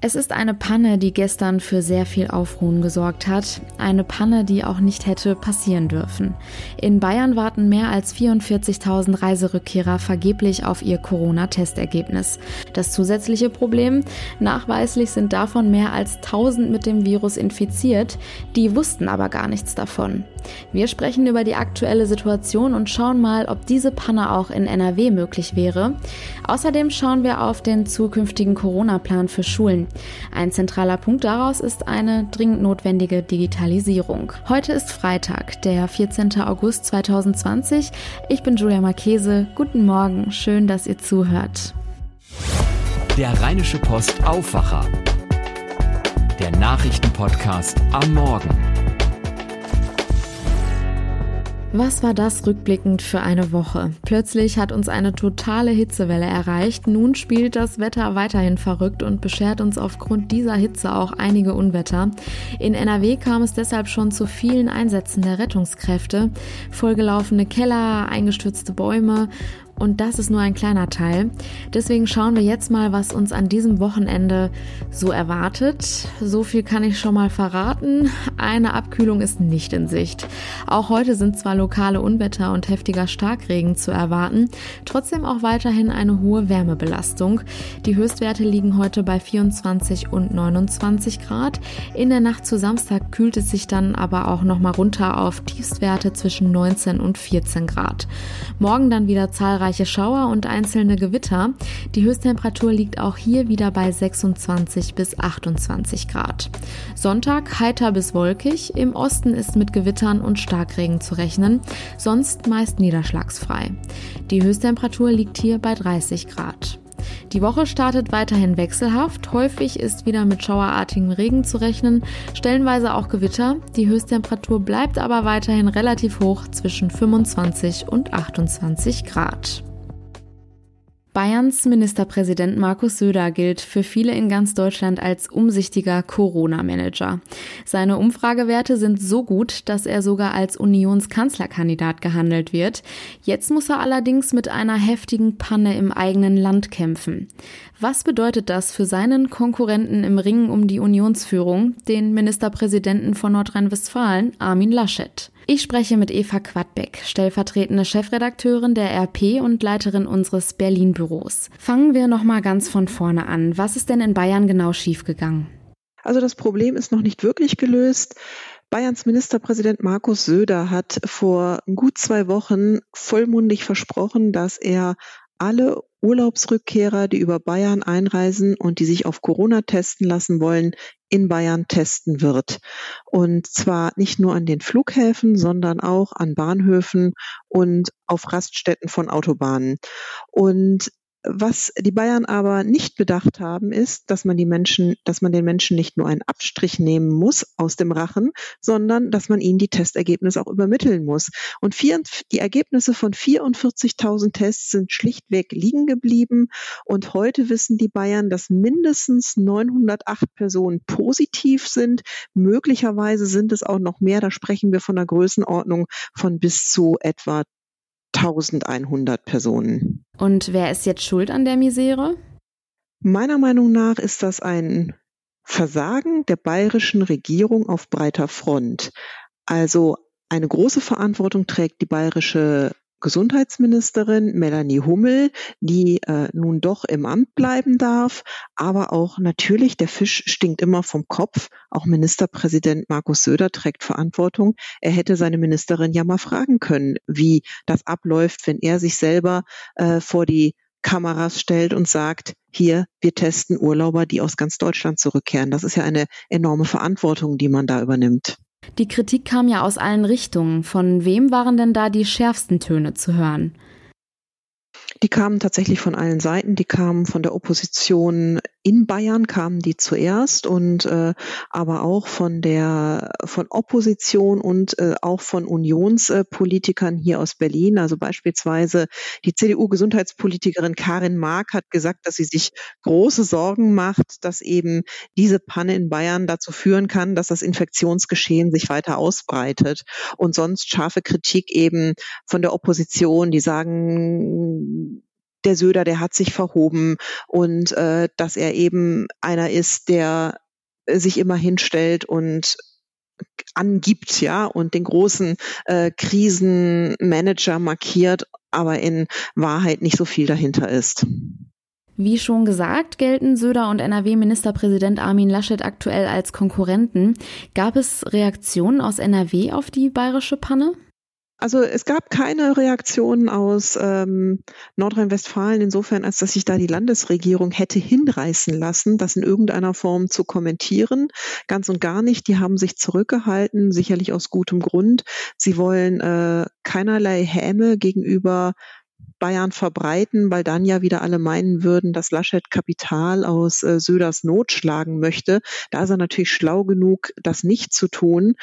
Es ist eine Panne, die gestern für sehr viel Aufruhen gesorgt hat. Eine Panne, die auch nicht hätte passieren dürfen. In Bayern warten mehr als 44.000 Reiserückkehrer vergeblich auf ihr Corona-Testergebnis. Das zusätzliche Problem? Nachweislich sind davon mehr als 1000 mit dem Virus infiziert. Die wussten aber gar nichts davon. Wir sprechen über die aktuelle Situation und schauen mal, ob diese Panne auch in NRW möglich wäre. Außerdem schauen wir auf den zukünftigen Corona-Plan für Schulen. Ein zentraler Punkt daraus ist eine dringend notwendige Digitalisierung. Heute ist Freitag, der 14. August 2020. Ich bin Julia Marchese. Guten Morgen, schön, dass ihr zuhört. Der Rheinische Post Aufwacher. Der Nachrichtenpodcast am Morgen. Was war das rückblickend für eine Woche? Plötzlich hat uns eine totale Hitzewelle erreicht. Nun spielt das Wetter weiterhin verrückt und beschert uns aufgrund dieser Hitze auch einige Unwetter. In NRW kam es deshalb schon zu vielen Einsätzen der Rettungskräfte. Vollgelaufene Keller, eingestürzte Bäume und das ist nur ein kleiner Teil. Deswegen schauen wir jetzt mal, was uns an diesem Wochenende so erwartet. So viel kann ich schon mal verraten. Eine Abkühlung ist nicht in Sicht. Auch heute sind zwar lokale Unwetter und heftiger Starkregen zu erwarten, trotzdem auch weiterhin eine hohe Wärmebelastung. Die Höchstwerte liegen heute bei 24 und 29 Grad. In der Nacht zu Samstag kühlt es sich dann aber auch nochmal runter auf Tiefstwerte zwischen 19 und 14 Grad. Morgen dann wieder zahlreiche zahlreiche Schauer und einzelne Gewitter. Die Höchsttemperatur liegt auch hier wieder bei 26 bis 28 Grad. Sonntag heiter bis wolkig. Im Osten ist mit Gewittern und Starkregen zu rechnen, sonst meist niederschlagsfrei. Die Höchsttemperatur liegt hier bei 30 Grad. Die Woche startet weiterhin wechselhaft. Häufig ist wieder mit schauerartigem Regen zu rechnen, stellenweise auch Gewitter. Die Höchsttemperatur bleibt aber weiterhin relativ hoch zwischen 25 und 28 Grad. Bayerns Ministerpräsident Markus Söder gilt für viele in ganz Deutschland als umsichtiger Corona-Manager. Seine Umfragewerte sind so gut, dass er sogar als Unionskanzlerkandidat gehandelt wird. Jetzt muss er allerdings mit einer heftigen Panne im eigenen Land kämpfen. Was bedeutet das für seinen Konkurrenten im Ringen um die Unionsführung, den Ministerpräsidenten von Nordrhein-Westfalen, Armin Laschet? Ich spreche mit Eva Quadbeck, stellvertretende Chefredakteurin der RP und Leiterin unseres Berlin-Büros. Fangen wir nochmal ganz von vorne an. Was ist denn in Bayern genau schiefgegangen? Also das Problem ist noch nicht wirklich gelöst. Bayerns Ministerpräsident Markus Söder hat vor gut zwei Wochen vollmundig versprochen, dass er alle Urlaubsrückkehrer, die über Bayern einreisen und die sich auf Corona testen lassen wollen, in Bayern testen wird. Und zwar nicht nur an den Flughäfen, sondern auch an Bahnhöfen und auf Raststätten von Autobahnen. Und was die Bayern aber nicht bedacht haben, ist, dass man die Menschen, dass man den Menschen nicht nur einen Abstrich nehmen muss aus dem Rachen, sondern dass man ihnen die Testergebnisse auch übermitteln muss. Und vier, die Ergebnisse von 44.000 Tests sind schlichtweg liegen geblieben. Und heute wissen die Bayern, dass mindestens 908 Personen positiv sind. Möglicherweise sind es auch noch mehr. Da sprechen wir von einer Größenordnung von bis zu etwa 1100 Personen. Und wer ist jetzt schuld an der Misere? Meiner Meinung nach ist das ein Versagen der bayerischen Regierung auf breiter Front. Also eine große Verantwortung trägt die bayerische Gesundheitsministerin Melanie Hummel, die äh, nun doch im Amt bleiben darf. Aber auch natürlich, der Fisch stinkt immer vom Kopf. Auch Ministerpräsident Markus Söder trägt Verantwortung. Er hätte seine Ministerin ja mal fragen können, wie das abläuft, wenn er sich selber äh, vor die Kameras stellt und sagt, hier, wir testen Urlauber, die aus ganz Deutschland zurückkehren. Das ist ja eine enorme Verantwortung, die man da übernimmt. Die Kritik kam ja aus allen Richtungen. Von wem waren denn da die schärfsten Töne zu hören? Die kamen tatsächlich von allen Seiten. Die kamen von der Opposition in Bayern kamen die zuerst und äh, aber auch von der von Opposition und äh, auch von Unionspolitikern hier aus Berlin. Also beispielsweise die CDU-Gesundheitspolitikerin Karin Mark hat gesagt, dass sie sich große Sorgen macht, dass eben diese Panne in Bayern dazu führen kann, dass das Infektionsgeschehen sich weiter ausbreitet. Und sonst scharfe Kritik eben von der Opposition, die sagen, der Söder, der hat sich verhoben und äh, dass er eben einer ist, der sich immer hinstellt und angibt, ja, und den großen äh, Krisenmanager markiert, aber in Wahrheit nicht so viel dahinter ist. Wie schon gesagt, gelten Söder und NRW-Ministerpräsident Armin Laschet aktuell als Konkurrenten. Gab es Reaktionen aus NRW auf die bayerische Panne? Also es gab keine Reaktionen aus ähm, Nordrhein-Westfalen insofern, als dass sich da die Landesregierung hätte hinreißen lassen, das in irgendeiner Form zu kommentieren. Ganz und gar nicht. Die haben sich zurückgehalten, sicherlich aus gutem Grund. Sie wollen äh, keinerlei Häme gegenüber Bayern verbreiten, weil dann ja wieder alle meinen würden, dass Laschet Kapital aus äh, Söders Not schlagen möchte. Da ist er natürlich schlau genug, das nicht zu tun.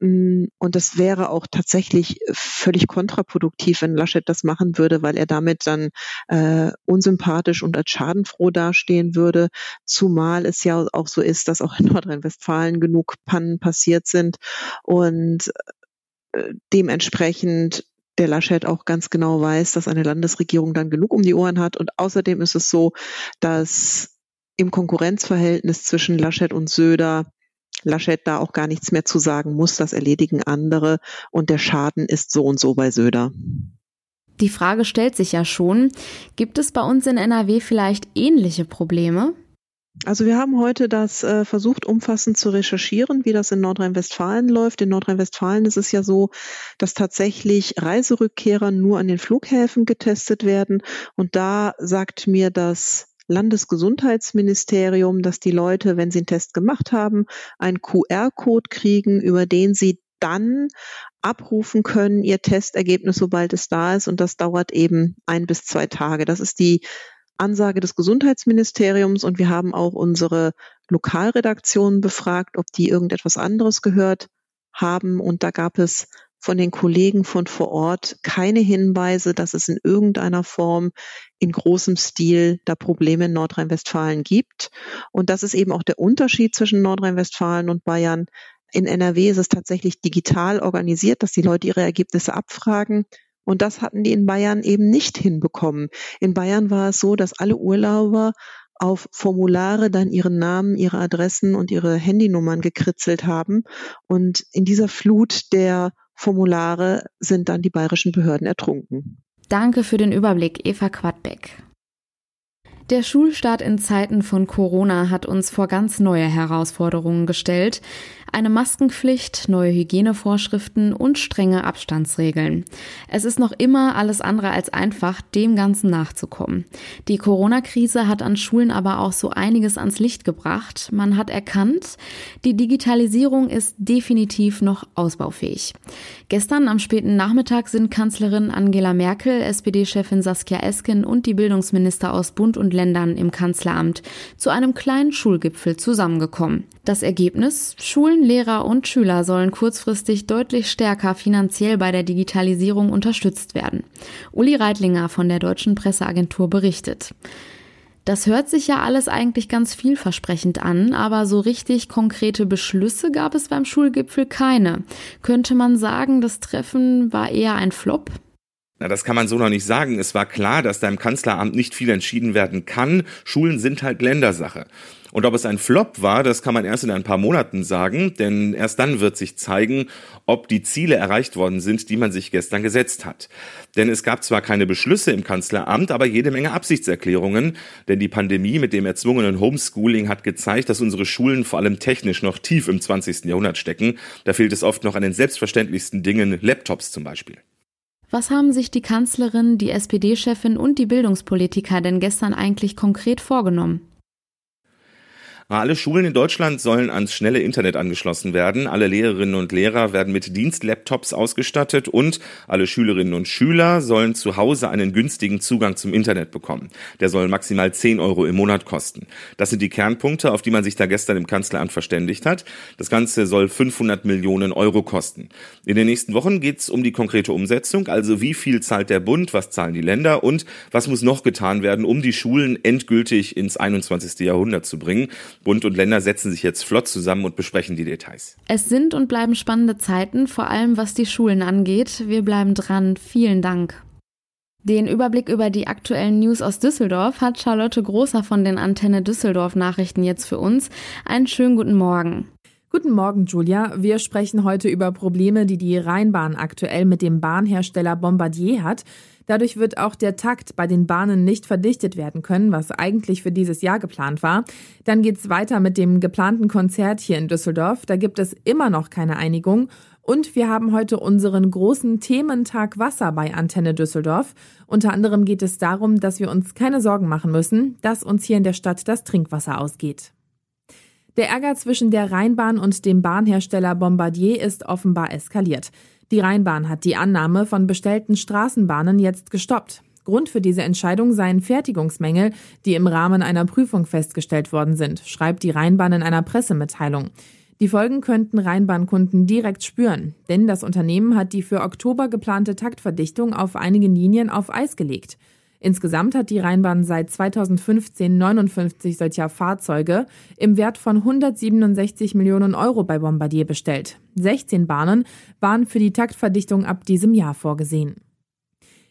Mm, und das wäre auch tatsächlich völlig kontraproduktiv, wenn Laschet das machen würde, weil er damit dann äh, unsympathisch und als schadenfroh dastehen würde. Zumal es ja auch so ist, dass auch in Nordrhein-Westfalen genug Pannen passiert sind. Und äh, dementsprechend der Laschet auch ganz genau weiß, dass eine Landesregierung dann genug um die Ohren hat. Und außerdem ist es so, dass im Konkurrenzverhältnis zwischen Laschet und Söder Laschet da auch gar nichts mehr zu sagen muss. Das erledigen andere und der Schaden ist so und so bei Söder. Die Frage stellt sich ja schon, gibt es bei uns in NRW vielleicht ähnliche Probleme? Also wir haben heute das äh, versucht, umfassend zu recherchieren, wie das in Nordrhein-Westfalen läuft. In Nordrhein-Westfalen ist es ja so, dass tatsächlich Reiserückkehrer nur an den Flughäfen getestet werden. Und da sagt mir das Landesgesundheitsministerium, dass die Leute, wenn sie einen Test gemacht haben, einen QR-Code kriegen, über den sie dann abrufen können, ihr Testergebnis, sobald es da ist. Und das dauert eben ein bis zwei Tage. Das ist die Ansage des Gesundheitsministeriums und wir haben auch unsere Lokalredaktionen befragt, ob die irgendetwas anderes gehört haben. Und da gab es von den Kollegen von vor Ort keine Hinweise, dass es in irgendeiner Form in großem Stil da Probleme in Nordrhein-Westfalen gibt. Und das ist eben auch der Unterschied zwischen Nordrhein-Westfalen und Bayern. In NRW ist es tatsächlich digital organisiert, dass die Leute ihre Ergebnisse abfragen. Und das hatten die in Bayern eben nicht hinbekommen. In Bayern war es so, dass alle Urlauber auf Formulare dann ihren Namen, ihre Adressen und ihre Handynummern gekritzelt haben. Und in dieser Flut der Formulare sind dann die bayerischen Behörden ertrunken. Danke für den Überblick, Eva Quadbeck. Der Schulstart in Zeiten von Corona hat uns vor ganz neue Herausforderungen gestellt. Eine Maskenpflicht, neue Hygienevorschriften und strenge Abstandsregeln. Es ist noch immer alles andere als einfach, dem Ganzen nachzukommen. Die Corona-Krise hat an Schulen aber auch so einiges ans Licht gebracht. Man hat erkannt, die Digitalisierung ist definitiv noch ausbaufähig. Gestern am späten Nachmittag sind Kanzlerin Angela Merkel, SPD-Chefin Saskia Esken und die Bildungsminister aus Bund und Ländern im Kanzleramt zu einem kleinen Schulgipfel zusammengekommen. Das Ergebnis? Schulen, Lehrer und Schüler sollen kurzfristig deutlich stärker finanziell bei der Digitalisierung unterstützt werden. Uli Reitlinger von der Deutschen Presseagentur berichtet. Das hört sich ja alles eigentlich ganz vielversprechend an, aber so richtig konkrete Beschlüsse gab es beim Schulgipfel keine. Könnte man sagen, das Treffen war eher ein Flop? Na, das kann man so noch nicht sagen. Es war klar, dass da im Kanzleramt nicht viel entschieden werden kann. Schulen sind halt Ländersache. Und ob es ein Flop war, das kann man erst in ein paar Monaten sagen, denn erst dann wird sich zeigen, ob die Ziele erreicht worden sind, die man sich gestern gesetzt hat. Denn es gab zwar keine Beschlüsse im Kanzleramt, aber jede Menge Absichtserklärungen, denn die Pandemie mit dem erzwungenen Homeschooling hat gezeigt, dass unsere Schulen vor allem technisch noch tief im 20. Jahrhundert stecken. Da fehlt es oft noch an den selbstverständlichsten Dingen, Laptops zum Beispiel. Was haben sich die Kanzlerin, die SPD-Chefin und die Bildungspolitiker denn gestern eigentlich konkret vorgenommen? Alle Schulen in Deutschland sollen ans schnelle Internet angeschlossen werden. Alle Lehrerinnen und Lehrer werden mit Dienstlaptops ausgestattet und alle Schülerinnen und Schüler sollen zu Hause einen günstigen Zugang zum Internet bekommen. Der soll maximal 10 Euro im Monat kosten. Das sind die Kernpunkte, auf die man sich da gestern im Kanzleramt verständigt hat. Das Ganze soll 500 Millionen Euro kosten. In den nächsten Wochen geht es um die konkrete Umsetzung, also wie viel zahlt der Bund, was zahlen die Länder und was muss noch getan werden, um die Schulen endgültig ins 21. Jahrhundert zu bringen. Bund und Länder setzen sich jetzt flott zusammen und besprechen die Details. Es sind und bleiben spannende Zeiten, vor allem was die Schulen angeht. Wir bleiben dran. Vielen Dank. Den Überblick über die aktuellen News aus Düsseldorf hat Charlotte Großer von den Antenne Düsseldorf Nachrichten jetzt für uns. Einen schönen guten Morgen. Guten Morgen, Julia. Wir sprechen heute über Probleme, die die Rheinbahn aktuell mit dem Bahnhersteller Bombardier hat. Dadurch wird auch der Takt bei den Bahnen nicht verdichtet werden können, was eigentlich für dieses Jahr geplant war. Dann geht's weiter mit dem geplanten Konzert hier in Düsseldorf. Da gibt es immer noch keine Einigung. Und wir haben heute unseren großen Thementag Wasser bei Antenne Düsseldorf. Unter anderem geht es darum, dass wir uns keine Sorgen machen müssen, dass uns hier in der Stadt das Trinkwasser ausgeht. Der Ärger zwischen der Rheinbahn und dem Bahnhersteller Bombardier ist offenbar eskaliert. Die Rheinbahn hat die Annahme von bestellten Straßenbahnen jetzt gestoppt. Grund für diese Entscheidung seien Fertigungsmängel, die im Rahmen einer Prüfung festgestellt worden sind, schreibt die Rheinbahn in einer Pressemitteilung. Die Folgen könnten Rheinbahnkunden direkt spüren, denn das Unternehmen hat die für Oktober geplante Taktverdichtung auf einigen Linien auf Eis gelegt. Insgesamt hat die Rheinbahn seit 2015 59 solcher Fahrzeuge im Wert von 167 Millionen Euro bei Bombardier bestellt. 16 Bahnen waren für die Taktverdichtung ab diesem Jahr vorgesehen.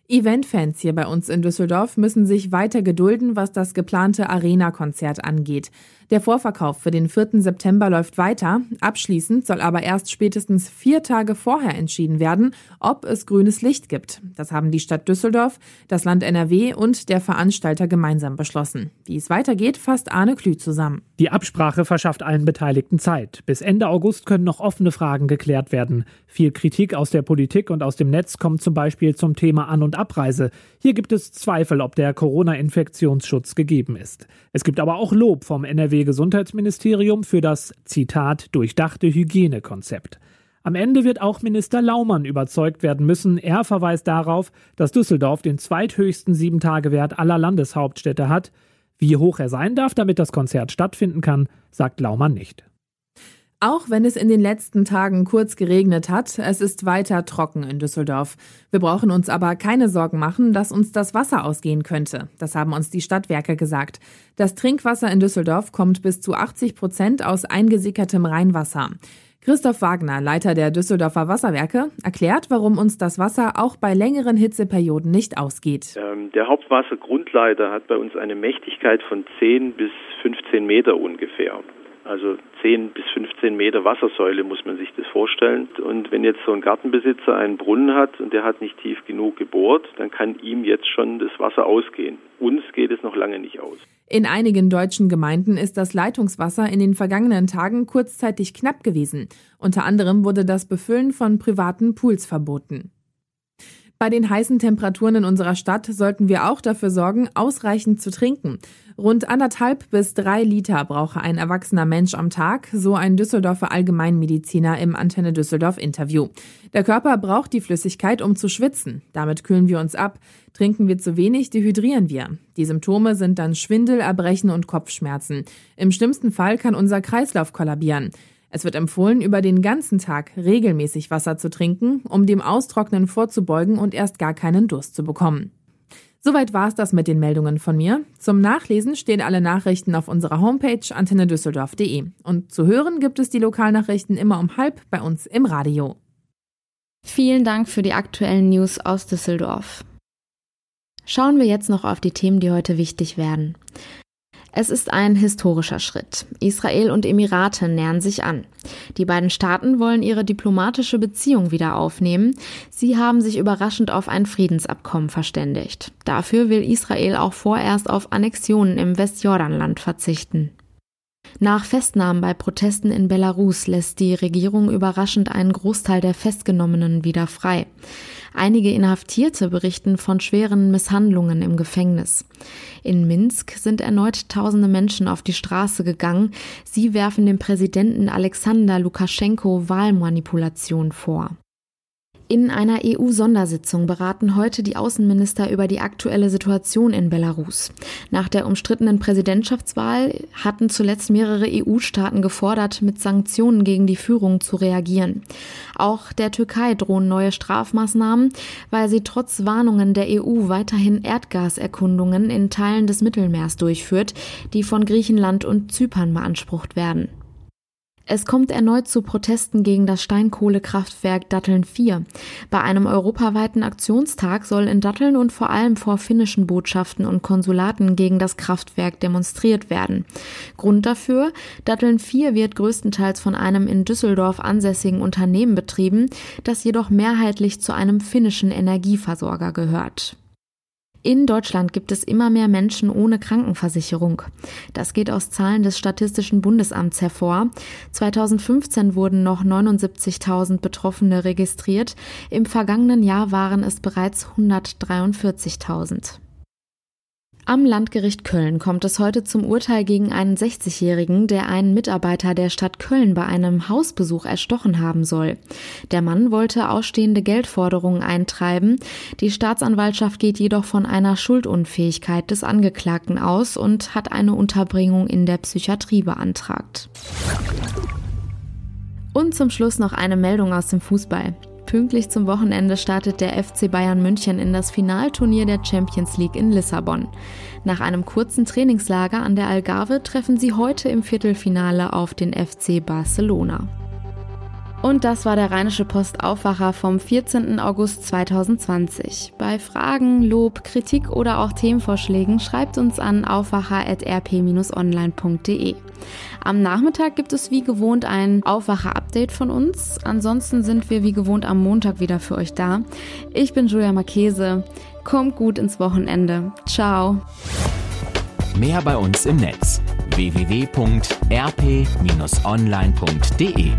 Eventfans hier bei uns in Düsseldorf müssen sich weiter gedulden, was das geplante Arena-Konzert angeht. Der Vorverkauf für den 4. September läuft weiter. Abschließend soll aber erst spätestens vier Tage vorher entschieden werden, ob es grünes Licht gibt. Das haben die Stadt Düsseldorf, das Land NRW und der Veranstalter gemeinsam beschlossen. Wie es weitergeht, fasst Arne Klü zusammen. Die Absprache verschafft allen Beteiligten Zeit. Bis Ende August können noch offene Fragen geklärt werden. Viel Kritik aus der Politik und aus dem Netz kommt zum Beispiel zum Thema An- und Abreise. Hier gibt es Zweifel, ob der Corona-Infektionsschutz gegeben ist. Es gibt aber auch Lob vom NRW-Gesundheitsministerium für das, Zitat, durchdachte Hygienekonzept. Am Ende wird auch Minister Laumann überzeugt werden müssen. Er verweist darauf, dass Düsseldorf den zweithöchsten Sieben-Tage-Wert aller Landeshauptstädte hat. Wie hoch er sein darf, damit das Konzert stattfinden kann, sagt Laumann nicht. Auch wenn es in den letzten Tagen kurz geregnet hat, es ist weiter trocken in Düsseldorf. Wir brauchen uns aber keine Sorgen machen, dass uns das Wasser ausgehen könnte. Das haben uns die Stadtwerke gesagt. Das Trinkwasser in Düsseldorf kommt bis zu 80 Prozent aus eingesickertem Rheinwasser. Christoph Wagner, Leiter der Düsseldorfer Wasserwerke, erklärt, warum uns das Wasser auch bei längeren Hitzeperioden nicht ausgeht. Ähm, der Hauptwassergrundleiter hat bei uns eine Mächtigkeit von 10 bis 15 Meter ungefähr. Also 10 bis 15 Meter Wassersäule muss man sich das vorstellen. Und wenn jetzt so ein Gartenbesitzer einen Brunnen hat und der hat nicht tief genug gebohrt, dann kann ihm jetzt schon das Wasser ausgehen. Uns geht es noch lange nicht aus. In einigen deutschen Gemeinden ist das Leitungswasser in den vergangenen Tagen kurzzeitig knapp gewesen. Unter anderem wurde das Befüllen von privaten Pools verboten. Bei den heißen Temperaturen in unserer Stadt sollten wir auch dafür sorgen, ausreichend zu trinken. Rund anderthalb bis drei Liter brauche ein erwachsener Mensch am Tag, so ein Düsseldorfer Allgemeinmediziner im Antenne Düsseldorf Interview. Der Körper braucht die Flüssigkeit, um zu schwitzen. Damit kühlen wir uns ab. Trinken wir zu wenig, dehydrieren wir. Die Symptome sind dann Schwindel, Erbrechen und Kopfschmerzen. Im schlimmsten Fall kann unser Kreislauf kollabieren. Es wird empfohlen, über den ganzen Tag regelmäßig Wasser zu trinken, um dem Austrocknen vorzubeugen und erst gar keinen Durst zu bekommen. Soweit war es das mit den Meldungen von mir. Zum Nachlesen stehen alle Nachrichten auf unserer Homepage antennedüsseldorf.de. Und zu hören gibt es die Lokalnachrichten immer um halb bei uns im Radio. Vielen Dank für die aktuellen News aus Düsseldorf. Schauen wir jetzt noch auf die Themen, die heute wichtig werden. Es ist ein historischer Schritt. Israel und Emirate nähern sich an. Die beiden Staaten wollen ihre diplomatische Beziehung wieder aufnehmen. Sie haben sich überraschend auf ein Friedensabkommen verständigt. Dafür will Israel auch vorerst auf Annexionen im Westjordanland verzichten. Nach Festnahmen bei Protesten in Belarus lässt die Regierung überraschend einen Großteil der Festgenommenen wieder frei. Einige Inhaftierte berichten von schweren Misshandlungen im Gefängnis. In Minsk sind erneut tausende Menschen auf die Straße gegangen. Sie werfen dem Präsidenten Alexander Lukaschenko Wahlmanipulation vor. In einer EU-Sondersitzung beraten heute die Außenminister über die aktuelle Situation in Belarus. Nach der umstrittenen Präsidentschaftswahl hatten zuletzt mehrere EU-Staaten gefordert, mit Sanktionen gegen die Führung zu reagieren. Auch der Türkei drohen neue Strafmaßnahmen, weil sie trotz Warnungen der EU weiterhin Erdgaserkundungen in Teilen des Mittelmeers durchführt, die von Griechenland und Zypern beansprucht werden. Es kommt erneut zu Protesten gegen das Steinkohlekraftwerk Datteln 4. Bei einem europaweiten Aktionstag soll in Datteln und vor allem vor finnischen Botschaften und Konsulaten gegen das Kraftwerk demonstriert werden. Grund dafür, Datteln 4 wird größtenteils von einem in Düsseldorf ansässigen Unternehmen betrieben, das jedoch mehrheitlich zu einem finnischen Energieversorger gehört. In Deutschland gibt es immer mehr Menschen ohne Krankenversicherung. Das geht aus Zahlen des Statistischen Bundesamts hervor. 2015 wurden noch 79.000 Betroffene registriert. Im vergangenen Jahr waren es bereits 143.000. Am Landgericht Köln kommt es heute zum Urteil gegen einen 60-Jährigen, der einen Mitarbeiter der Stadt Köln bei einem Hausbesuch erstochen haben soll. Der Mann wollte ausstehende Geldforderungen eintreiben. Die Staatsanwaltschaft geht jedoch von einer Schuldunfähigkeit des Angeklagten aus und hat eine Unterbringung in der Psychiatrie beantragt. Und zum Schluss noch eine Meldung aus dem Fußball. Pünktlich zum Wochenende startet der FC Bayern München in das Finalturnier der Champions League in Lissabon. Nach einem kurzen Trainingslager an der Algarve treffen sie heute im Viertelfinale auf den FC Barcelona. Und das war der Rheinische Post Aufwacher vom 14. August 2020. Bei Fragen, Lob, Kritik oder auch Themenvorschlägen schreibt uns an aufwacher.rp-online.de. Am Nachmittag gibt es wie gewohnt ein Aufwacher-Update von uns. Ansonsten sind wir wie gewohnt am Montag wieder für euch da. Ich bin Julia Marchese. Kommt gut ins Wochenende. Ciao. Mehr bei uns im Netz www.rp-online.de